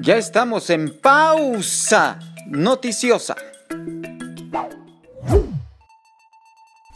Ya estamos en pausa noticiosa.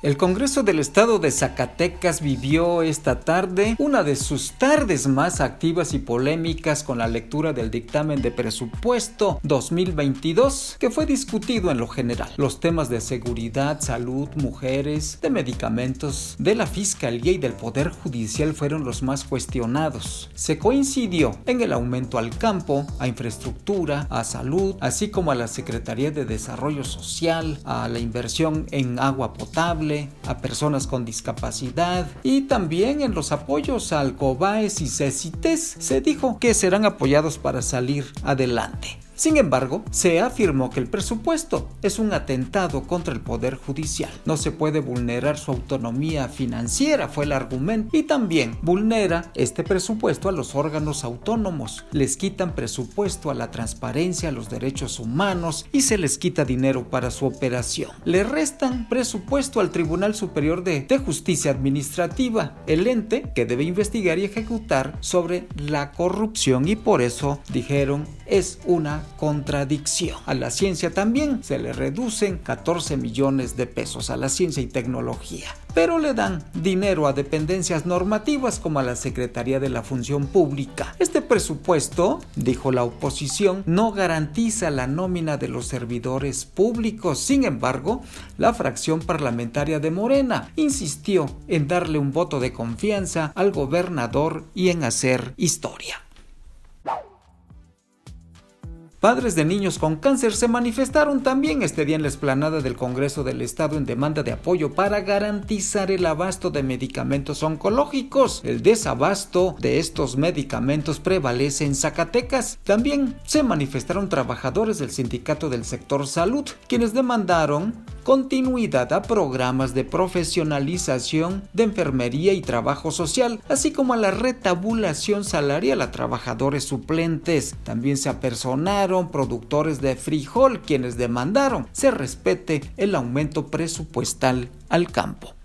El Congreso del Estado de Zacatecas vivió esta tarde una de sus tardes más activas y polémicas con la lectura del dictamen de presupuesto 2022 que fue discutido en lo general. Los temas de seguridad, salud, mujeres, de medicamentos, de la Fiscalía y del Poder Judicial fueron los más cuestionados. Se coincidió en el aumento al campo, a infraestructura, a salud, así como a la Secretaría de Desarrollo Social, a la inversión en agua potable, a personas con discapacidad y también en los apoyos al COBAES y CECITES se dijo que serán apoyados para salir adelante. Sin embargo, se afirmó que el presupuesto es un atentado contra el Poder Judicial. No se puede vulnerar su autonomía financiera, fue el argumento, y también vulnera este presupuesto a los órganos autónomos. Les quitan presupuesto a la transparencia, a los derechos humanos y se les quita dinero para su operación. Le restan presupuesto al Tribunal Superior de, de Justicia Administrativa, el ente que debe investigar y ejecutar sobre la corrupción y por eso dijeron es una contradicción. A la ciencia también se le reducen 14 millones de pesos a la ciencia y tecnología, pero le dan dinero a dependencias normativas como a la Secretaría de la Función Pública. Este presupuesto, dijo la oposición, no garantiza la nómina de los servidores públicos. Sin embargo, la fracción parlamentaria de Morena insistió en darle un voto de confianza al gobernador y en hacer historia. Padres de niños con cáncer se manifestaron también este día en la explanada del Congreso del Estado en demanda de apoyo para garantizar el abasto de medicamentos oncológicos. El desabasto de estos medicamentos prevalece en Zacatecas. También se manifestaron trabajadores del sindicato del sector salud, quienes demandaron continuidad a programas de profesionalización de enfermería y trabajo social, así como a la retabulación salarial a trabajadores suplentes. También se apersonaron productores de frijol quienes demandaron se respete el aumento presupuestal al campo.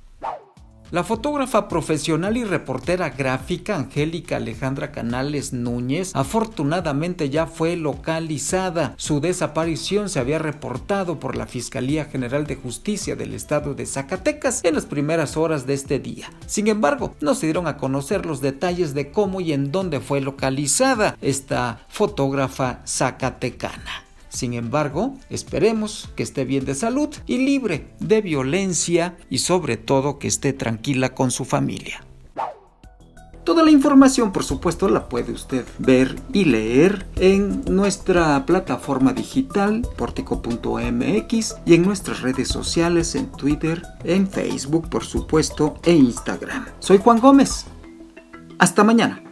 La fotógrafa profesional y reportera gráfica Angélica Alejandra Canales Núñez afortunadamente ya fue localizada. Su desaparición se había reportado por la Fiscalía General de Justicia del Estado de Zacatecas en las primeras horas de este día. Sin embargo, no se dieron a conocer los detalles de cómo y en dónde fue localizada esta fotógrafa zacatecana. Sin embargo, esperemos que esté bien de salud y libre de violencia y sobre todo que esté tranquila con su familia. Toda la información, por supuesto, la puede usted ver y leer en nuestra plataforma digital portico.mx y en nuestras redes sociales en Twitter, en Facebook, por supuesto, e Instagram. Soy Juan Gómez. Hasta mañana.